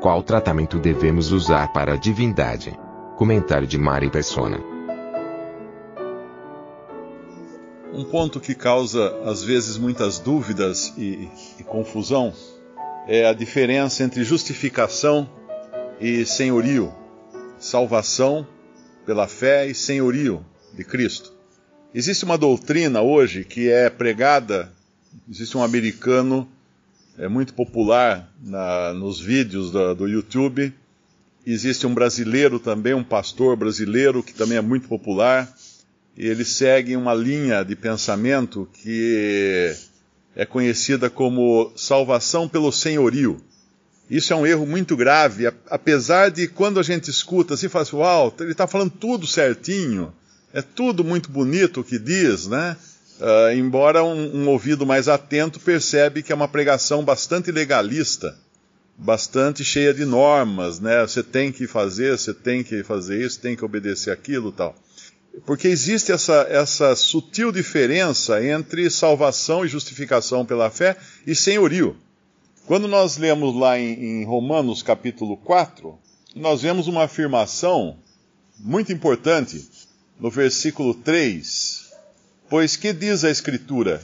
Qual tratamento devemos usar para a divindade? Comentário de Mari Persona. Um ponto que causa, às vezes, muitas dúvidas e, e confusão é a diferença entre justificação e senhorio, salvação pela fé e senhorio de Cristo. Existe uma doutrina hoje que é pregada, existe um americano é muito popular na, nos vídeos do, YouTube, existe um brasileiro também, um pastor brasileiro que também é muito popular, e eles seguem uma linha de pensamento que é conhecida como salvação pelo senhorio. Isso é um erro muito grave, apesar de quando a gente escuta assim, fala assim, uau, ele está falando tudo certinho, é tudo muito bonito o que diz, né? Uh, embora um, um, ouvido mais atento percebe que é uma pregação bastante legalista, bastante cheia de normas, né? Você tem que fazer, você tem que fazer isso, tem que obedecer aquilo, tal. Porque existe essa, essa sutil diferença entre salvação e justificação pela fé e senhorio. Quando nós lemos lá em, em Romanos capítulo 4, nós vemos uma afirmação muito importante no versículo 3. Pois que diz a Escritura?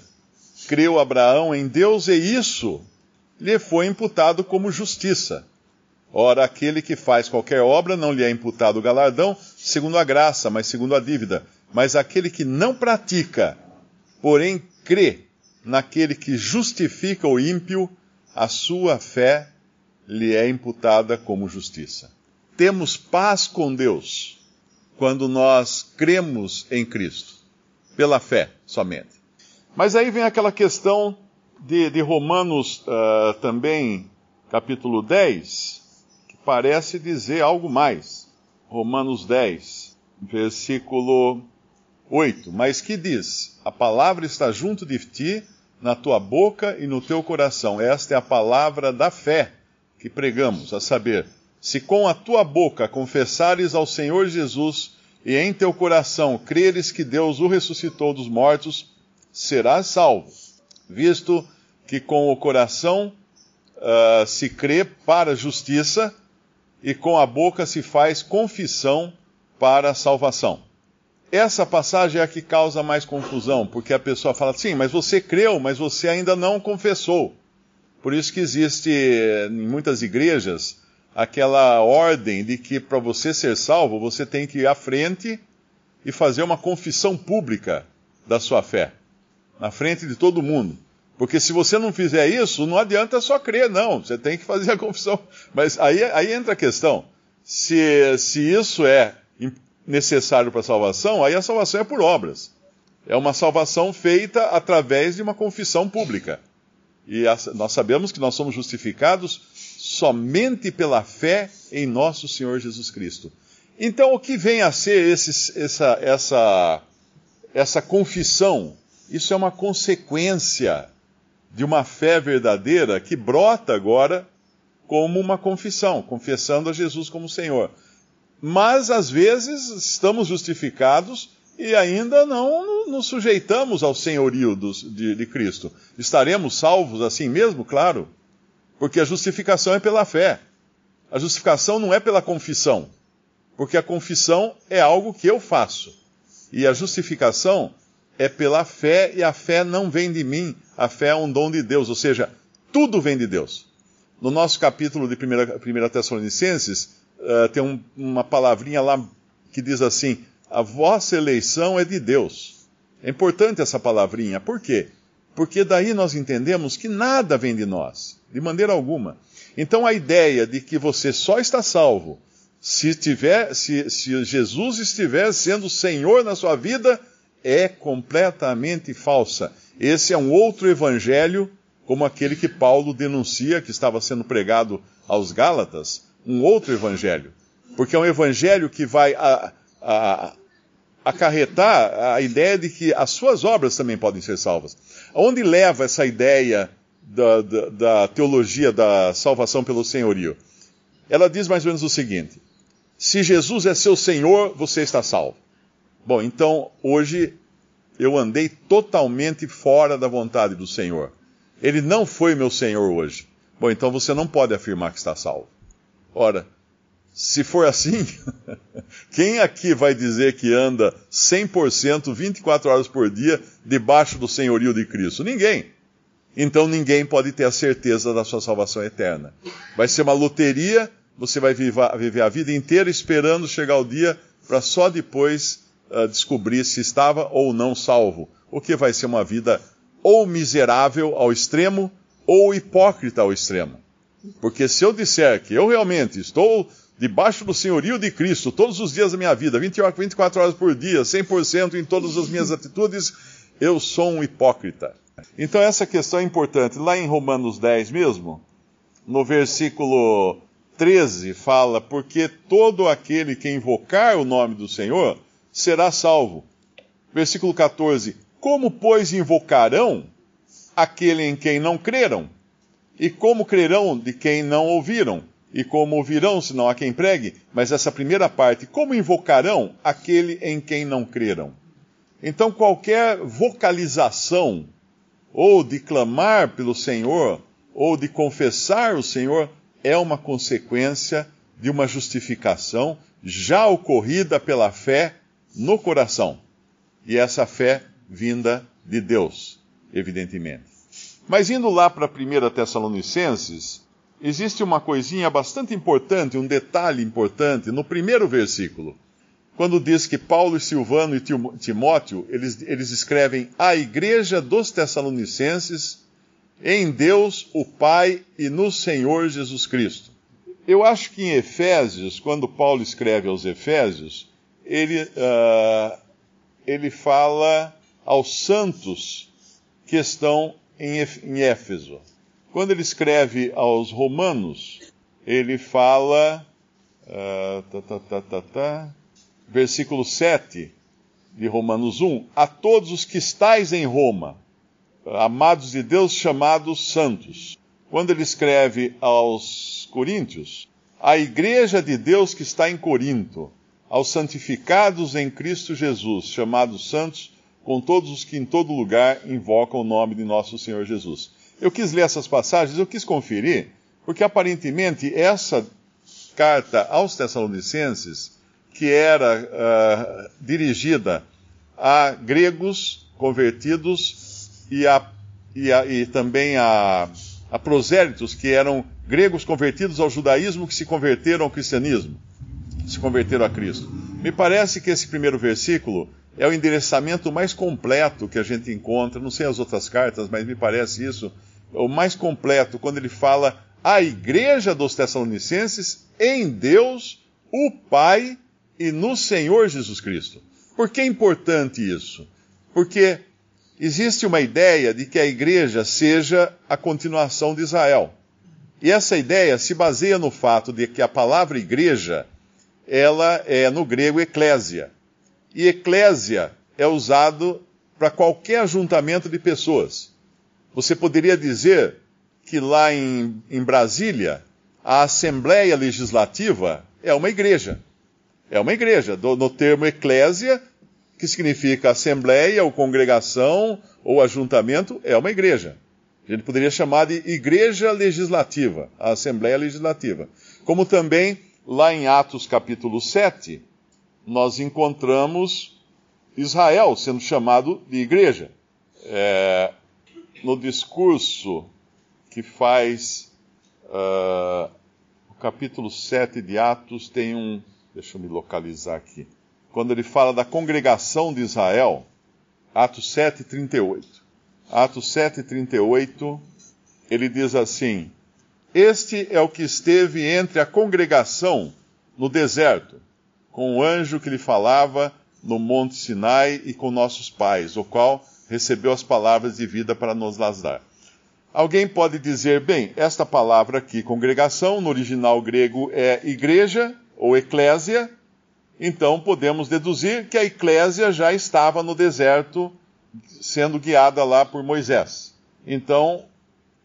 Creu Abraão em Deus e isso lhe foi imputado como justiça. Ora, aquele que faz qualquer obra não lhe é imputado o galardão segundo a graça, mas segundo a dívida. Mas aquele que não pratica, porém crê naquele que justifica o ímpio, a sua fé lhe é imputada como justiça. Temos paz com Deus quando nós cremos em Cristo, pela fé somente. Mas aí vem aquela questão de, de Romanos uh, também, capítulo 10, que parece dizer algo mais. Romanos 10, versículo 8. Mas que diz: A palavra está junto de ti na tua boca e no teu coração. Esta é a palavra da fé que pregamos, a saber, se com a tua boca confessares ao Senhor Jesus e em teu coração creres que Deus o ressuscitou dos mortos, serás salvo, visto que com o coração uh, se crê para a justiça e com a boca se faz confissão para a salvação. Essa passagem é a que causa mais confusão, porque a pessoa fala, sim, mas você creu, mas você ainda não confessou. Por isso que existe em muitas igrejas aquela ordem de que para você ser salvo, você tem que ir à frente e fazer uma confissão pública da sua fé, na frente de todo mundo. Porque se você não fizer isso, não adianta só crer, não. Você tem que fazer a confissão. Mas aí, aí entra a questão. Se, se isso é necessário para a salvação, aí a salvação é por obras. É uma salvação feita através de uma confissão pública. E a, nós sabemos que nós somos justificados somente pela fé em nosso Senhor Jesus Cristo. Então, o que vem a ser esse, essa, essa, essa confissão? Isso é uma consequência de uma fé verdadeira que brota agora como uma confissão, confessando a Jesus como Senhor mas às vezes estamos justificados e ainda não nos sujeitamos ao senhorio de, de Cristo. Estaremos salvos assim mesmo? Claro, porque a justificação é pela fé. A justificação não é pela confissão, porque a confissão é algo que eu faço. E a justificação é pela fé, e a fé não vem de mim, a fé é um dom de Deus, ou seja, tudo vem de Deus. No nosso capítulo de 1 Tessalonicenses, uh, tem um, uma palavrinha lá que diz assim: a vossa eleição é de Deus. É importante essa palavrinha. Por quê? Porque daí nós entendemos que nada vem de nós, de maneira alguma. Então a ideia de que você só está salvo se, tiver, se, se Jesus estiver sendo Senhor na sua vida é completamente falsa. Esse é um outro evangelho, como aquele que Paulo denuncia, que estava sendo pregado aos Gálatas, um outro evangelho. Porque é um evangelho que vai a, a, acarretar a ideia de que as suas obras também podem ser salvas. Aonde leva essa ideia da, da, da teologia da salvação pelo senhorio? Ela diz mais ou menos o seguinte: se Jesus é seu Senhor, você está salvo. Bom, então hoje eu andei totalmente fora da vontade do Senhor. Ele não foi meu Senhor hoje. Bom, então você não pode afirmar que está salvo. Ora, se for assim, quem aqui vai dizer que anda 100%, 24 horas por dia, debaixo do senhorio de Cristo? Ninguém. Então ninguém pode ter a certeza da sua salvação eterna. Vai ser uma loteria, você vai viver a vida inteira esperando chegar o dia para só depois uh, descobrir se estava ou não salvo. O que vai ser uma vida ou miserável ao extremo, ou hipócrita ao extremo. Porque se eu disser que eu realmente estou debaixo do senhorio de Cristo todos os dias da minha vida, 24 horas por dia, 100% em todas as minhas atitudes, eu sou um hipócrita. Então essa questão é importante. Lá em Romanos 10 mesmo, no versículo 13, fala: Porque todo aquele que invocar o nome do Senhor será salvo. Versículo 14: Como, pois, invocarão aquele em quem não creram? E como crerão de quem não ouviram? E como ouvirão se não há quem pregue? Mas essa primeira parte, como invocarão aquele em quem não creram? Então, qualquer vocalização, ou de clamar pelo Senhor, ou de confessar o Senhor, é uma consequência de uma justificação já ocorrida pela fé no coração. E essa fé vinda de Deus, evidentemente. Mas indo lá para 1 Tessalonicenses, existe uma coisinha bastante importante, um detalhe importante, no primeiro versículo. Quando diz que Paulo, Silvano e Timóteo, eles, eles escrevem a igreja dos Tessalonicenses em Deus, o Pai e no Senhor Jesus Cristo. Eu acho que em Efésios, quando Paulo escreve aos Efésios, ele, uh, ele fala aos santos que estão em Éfeso. Quando ele escreve aos Romanos, ele fala. Uh, versículo 7 de Romanos 1: A todos os que estáis em Roma, amados de Deus, chamados santos. Quando ele escreve aos Coríntios, a igreja de Deus que está em Corinto, aos santificados em Cristo Jesus, chamados santos, com todos os que em todo lugar invocam o nome de nosso Senhor Jesus. Eu quis ler essas passagens, eu quis conferir, porque aparentemente essa carta aos Tessalonicenses, que era uh, dirigida a gregos convertidos e, a, e, a, e também a, a prosélitos, que eram gregos convertidos ao judaísmo que se converteram ao cristianismo, se converteram a Cristo. Me parece que esse primeiro versículo é o endereçamento mais completo que a gente encontra, não sei as outras cartas, mas me parece isso, o mais completo, quando ele fala a igreja dos Tessalonicenses em Deus, o Pai e no Senhor Jesus Cristo. Por que é importante isso? Porque existe uma ideia de que a igreja seja a continuação de Israel. E essa ideia se baseia no fato de que a palavra igreja, ela é no grego eclésia. E eclésia é usado para qualquer ajuntamento de pessoas. Você poderia dizer que lá em, em Brasília, a Assembleia Legislativa é uma igreja. É uma igreja. Do, no termo eclésia, que significa assembleia ou congregação ou ajuntamento, é uma igreja. A gente poderia chamar de igreja legislativa, a Assembleia Legislativa. Como também, lá em Atos capítulo 7, nós encontramos Israel sendo chamado de igreja. É, no discurso que faz uh, o capítulo 7 de Atos, tem um. Deixa eu me localizar aqui quando ele fala da congregação de Israel, Atos 7, 38. Atos 7, 38, ele diz assim: Este é o que esteve entre a congregação no deserto, com o anjo que lhe falava no Monte Sinai e com nossos pais, o qual recebeu as palavras de vida para nos las dar. Alguém pode dizer, bem, esta palavra aqui, congregação, no original grego é igreja ou eclésia, então podemos deduzir que a eclésia já estava no deserto sendo guiada lá por Moisés. Então,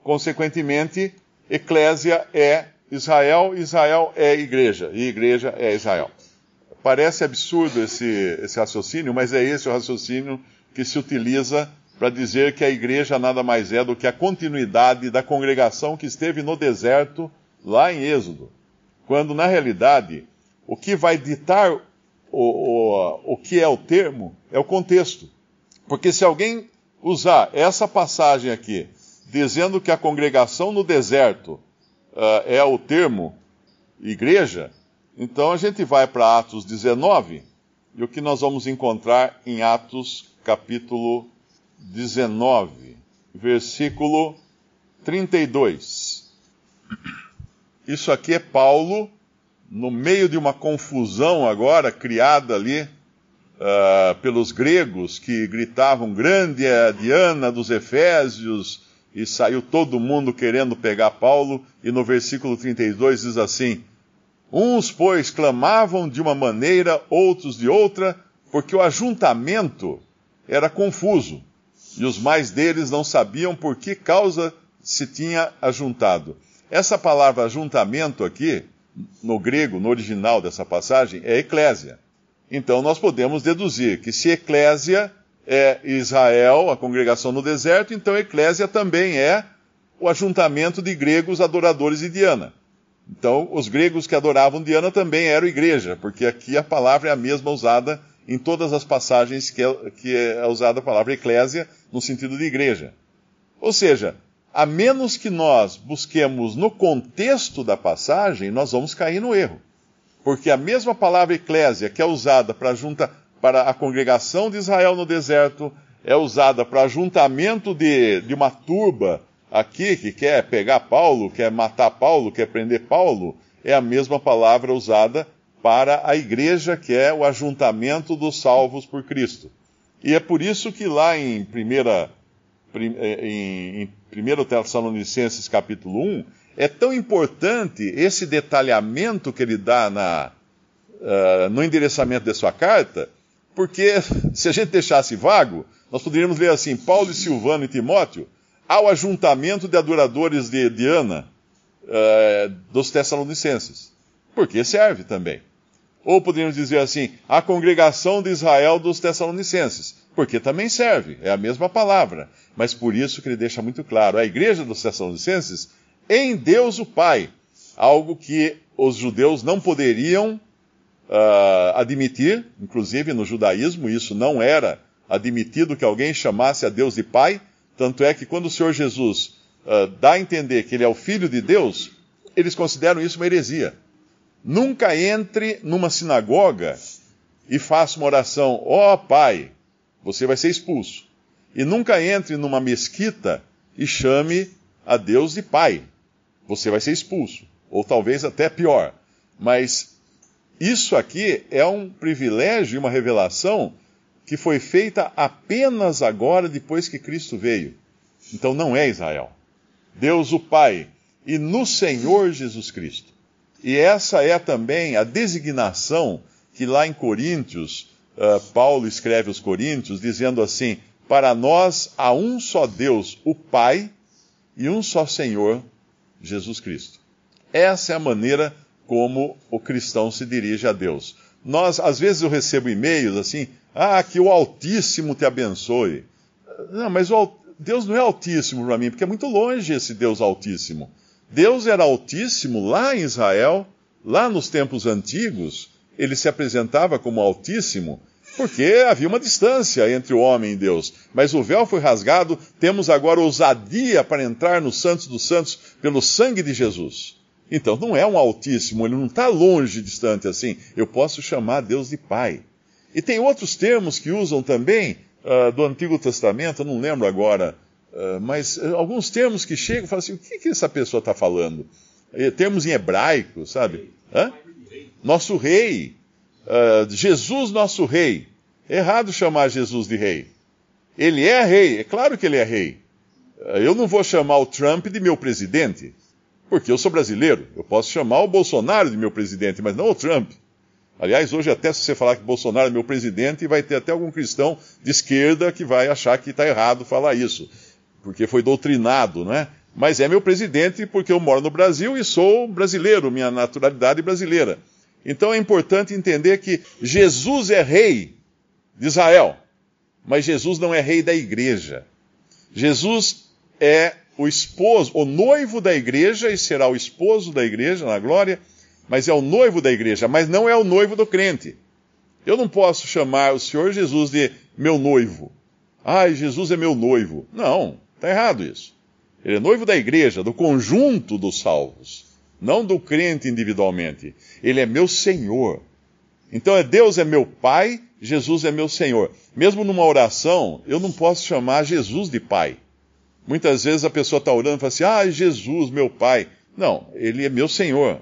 consequentemente, eclésia é Israel, Israel é igreja, e igreja é Israel. Parece absurdo esse, esse raciocínio, mas é esse o raciocínio que se utiliza para dizer que a igreja nada mais é do que a continuidade da congregação que esteve no deserto lá em Êxodo. Quando, na realidade, o que vai ditar o, o, o que é o termo é o contexto. Porque se alguém usar essa passagem aqui, dizendo que a congregação no deserto uh, é o termo igreja, então a gente vai para Atos 19 e o que nós vamos encontrar em Atos capítulo 19, versículo 32. Isso aqui é Paulo, no meio de uma confusão agora criada ali uh, pelos gregos que gritavam: Grande é a Diana dos Efésios, e saiu todo mundo querendo pegar Paulo, e no versículo 32 diz assim: Uns, pois, clamavam de uma maneira, outros de outra, porque o ajuntamento era confuso, e os mais deles não sabiam por que causa se tinha ajuntado. Essa palavra ajuntamento aqui, no grego, no original dessa passagem, é eclésia. Então nós podemos deduzir que se eclésia é Israel, a congregação no deserto, então eclésia também é o ajuntamento de gregos adoradores de Diana. Então, os gregos que adoravam Diana também eram igreja, porque aqui a palavra é a mesma usada em todas as passagens que é, que é usada a palavra eclésia no sentido de igreja. Ou seja, a menos que nós busquemos no contexto da passagem, nós vamos cair no erro. Porque a mesma palavra eclésia que é usada para, junta, para a congregação de Israel no deserto, é usada para ajuntamento de, de uma turba aqui que quer pegar Paulo, quer matar Paulo, quer prender Paulo, é a mesma palavra usada para a igreja, que é o ajuntamento dos salvos por Cristo. E é por isso que lá em 1 eh, em, em 1 Tessalonicenses capítulo 1, é tão importante esse detalhamento que ele dá na, uh, no endereçamento de sua carta, porque se a gente deixasse vago, nós poderíamos ler assim: Paulo, Silvano e Timóteo, ao ajuntamento de adoradores de Diana uh, dos Tessalonicenses. Porque serve também. Ou poderíamos dizer assim, a congregação de Israel dos Tessalonicenses, porque também serve, é a mesma palavra. Mas por isso que ele deixa muito claro, a igreja dos Tessalonicenses, em Deus o Pai, algo que os judeus não poderiam uh, admitir, inclusive no judaísmo, isso não era admitido que alguém chamasse a Deus de Pai, tanto é que quando o Senhor Jesus uh, dá a entender que ele é o Filho de Deus, eles consideram isso uma heresia. Nunca entre numa sinagoga e faça uma oração, ó oh, Pai, você vai ser expulso. E nunca entre numa mesquita e chame a Deus de Pai. Você vai ser expulso. Ou talvez até pior. Mas isso aqui é um privilégio e uma revelação que foi feita apenas agora, depois que Cristo veio. Então não é Israel. Deus o Pai e no Senhor Jesus Cristo. E essa é também a designação que lá em Coríntios, uh, Paulo escreve aos Coríntios, dizendo assim: Para nós há um só Deus, o Pai, e um só Senhor, Jesus Cristo. Essa é a maneira como o cristão se dirige a Deus. Nós, às vezes, eu recebo e-mails assim: Ah, que o Altíssimo te abençoe. Não, mas Deus não é Altíssimo para mim, porque é muito longe esse Deus Altíssimo. Deus era altíssimo lá em Israel, lá nos tempos antigos, ele se apresentava como altíssimo, porque havia uma distância entre o homem e Deus. Mas o véu foi rasgado, temos agora ousadia para entrar no Santos dos Santos pelo sangue de Jesus. Então não é um altíssimo, ele não está longe, distante assim. Eu posso chamar Deus de Pai. E tem outros termos que usam também uh, do Antigo Testamento, eu não lembro agora ah, mas uh, alguns termos que chegam, falam assim, o que, que essa pessoa está falando? Uh, termos em hebraico, sabe? Hã? Nosso rei. Uh, Jesus, nosso rei. É errado chamar Jesus de rei. Ele é rei, é claro que ele é rei. Eu não vou chamar o Trump de meu presidente, porque eu sou brasileiro. Eu posso chamar o Bolsonaro de meu presidente, mas não o Trump. Aliás, hoje, até se você falar que Bolsonaro é meu presidente, vai ter até algum cristão de esquerda que vai achar que está errado falar isso, porque foi doutrinado, não é? Mas é meu presidente porque eu moro no Brasil e sou brasileiro, minha naturalidade brasileira. Então é importante entender que Jesus é rei de Israel, mas Jesus não é rei da igreja. Jesus é o esposo, o noivo da igreja e será o esposo da igreja na glória mas é o noivo da igreja, mas não é o noivo do crente. Eu não posso chamar o Senhor Jesus de meu noivo. Ai, Jesus é meu noivo. Não, está errado isso. Ele é noivo da igreja, do conjunto dos salvos, não do crente individualmente. Ele é meu Senhor. Então é Deus é meu Pai, Jesus é meu Senhor. Mesmo numa oração, eu não posso chamar Jesus de Pai. Muitas vezes a pessoa está orando e fala assim: Ah, Jesus, meu Pai. Não, ele é meu Senhor.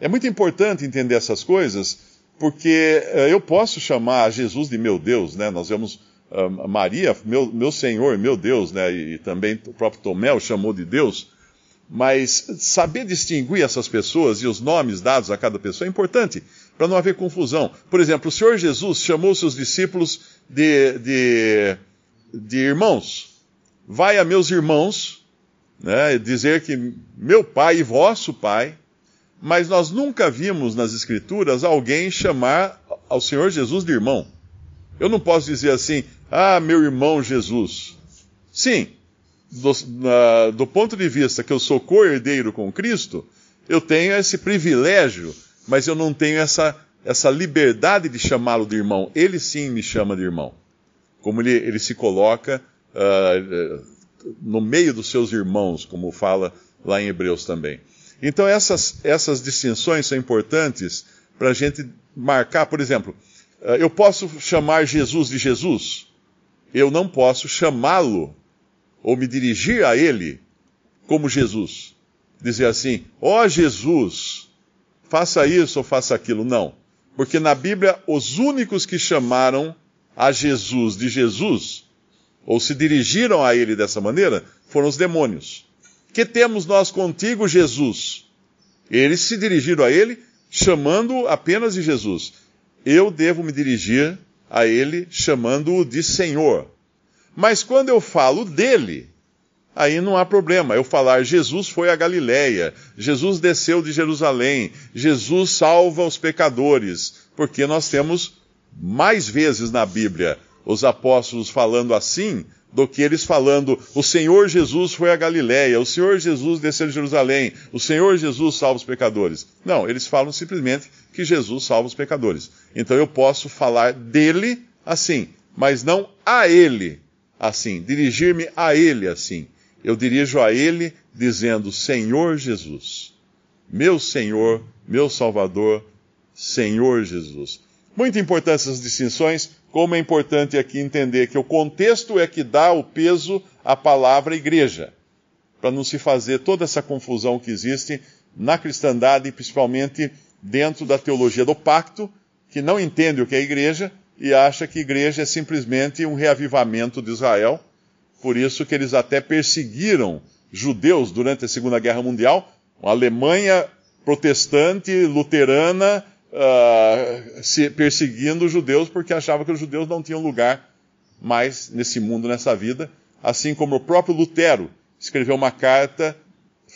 É muito importante entender essas coisas, porque uh, eu posso chamar Jesus de meu Deus, né? Nós vemos uh, Maria, meu, meu Senhor, meu Deus, né? E, e também o próprio Tomé o chamou de Deus. Mas saber distinguir essas pessoas e os nomes dados a cada pessoa é importante, para não haver confusão. Por exemplo, o Senhor Jesus chamou seus discípulos de, de, de irmãos. Vai a meus irmãos, né, dizer que meu pai e vosso pai, mas nós nunca vimos nas Escrituras alguém chamar ao Senhor Jesus de irmão. Eu não posso dizer assim, ah, meu irmão Jesus. Sim, do, uh, do ponto de vista que eu sou co-herdeiro com Cristo, eu tenho esse privilégio, mas eu não tenho essa, essa liberdade de chamá-lo de irmão. Ele sim me chama de irmão. Como ele, ele se coloca uh, no meio dos seus irmãos, como fala lá em Hebreus também. Então, essas, essas distinções são importantes para a gente marcar, por exemplo, eh, eu posso chamar Jesus de Jesus, eu não posso chamá-lo ou me dirigir a ele como Jesus. Dizer assim, ó oh, Jesus, faça isso ou faça aquilo. Não. Porque na Bíblia, os únicos que chamaram a Jesus de Jesus, ou se dirigiram a ele dessa maneira, foram os demônios. Que temos nós contigo, Jesus? Eles se dirigiram a ele chamando apenas de Jesus. Eu devo me dirigir a ele chamando-o de Senhor. Mas quando eu falo dele, aí não há problema. Eu falar Jesus foi a Galileia, Jesus desceu de Jerusalém, Jesus salva os pecadores, porque nós temos mais vezes na Bíblia os apóstolos falando assim do que eles falando: o Senhor Jesus foi a Galiléia, o Senhor Jesus desceu de Jerusalém, o Senhor Jesus salva os pecadores. Não, eles falam simplesmente que Jesus salva os pecadores. Então eu posso falar dele assim, mas não a ele assim, dirigir-me a ele assim. Eu dirijo a ele dizendo: Senhor Jesus, meu Senhor, meu Salvador, Senhor Jesus. Muito importantes essas distinções, como é importante aqui entender que o contexto é que dá o peso à palavra igreja, para não se fazer toda essa confusão que existe na cristandade, principalmente dentro da teologia do pacto, que não entende o que é igreja e acha que igreja é simplesmente um reavivamento de Israel. Por isso que eles até perseguiram judeus durante a Segunda Guerra Mundial, uma Alemanha protestante, luterana, uh, se, perseguindo os judeus porque achava que os judeus não tinham lugar mais nesse mundo, nessa vida. Assim como o próprio Lutero escreveu uma carta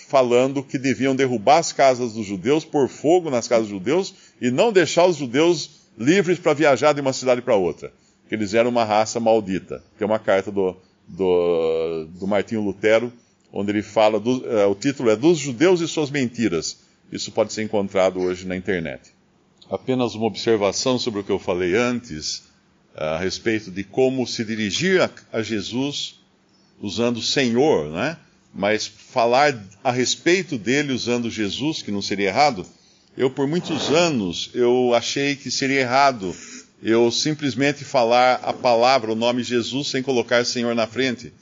falando que deviam derrubar as casas dos judeus, pôr fogo nas casas dos judeus e não deixar os judeus livres para viajar de uma cidade para outra. Que eles eram uma raça maldita. Tem uma carta do, do, do Martinho Lutero, onde ele fala, do, uh, o título é Dos Judeus e Suas Mentiras. Isso pode ser encontrado hoje na internet apenas uma observação sobre o que eu falei antes, a respeito de como se dirigir a, a Jesus usando Senhor, né? Mas falar a respeito dele usando Jesus, que não seria errado, eu por muitos anos eu achei que seria errado eu simplesmente falar a palavra, o nome Jesus, sem colocar Senhor na frente.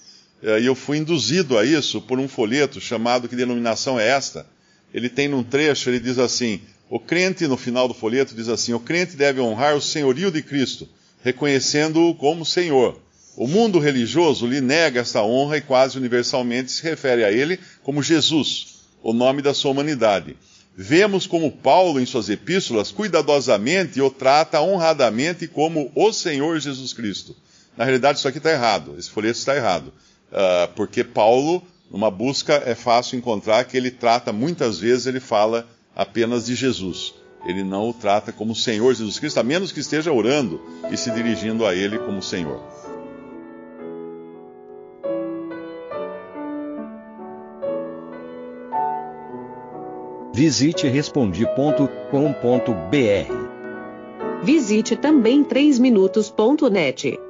E eu fui induzido a isso por um folheto chamado Que Denominação é Esta? Ele tem num trecho, ele diz assim: o crente, no final do folheto, diz assim: o crente deve honrar o senhorio de Cristo, reconhecendo-o como Senhor. O mundo religioso lhe nega esta honra e quase universalmente se refere a ele como Jesus, o nome da sua humanidade. Vemos como Paulo, em suas epístolas, cuidadosamente o trata honradamente como o Senhor Jesus Cristo. Na realidade, isso aqui está errado, esse folheto está errado. Uh, porque Paulo, numa busca, é fácil encontrar que ele trata, muitas vezes, ele fala apenas de Jesus. Ele não o trata como Senhor Jesus Cristo, a menos que esteja orando e se dirigindo a ele como Senhor. Visite respondi.com.br. Visite também 3minutos.net.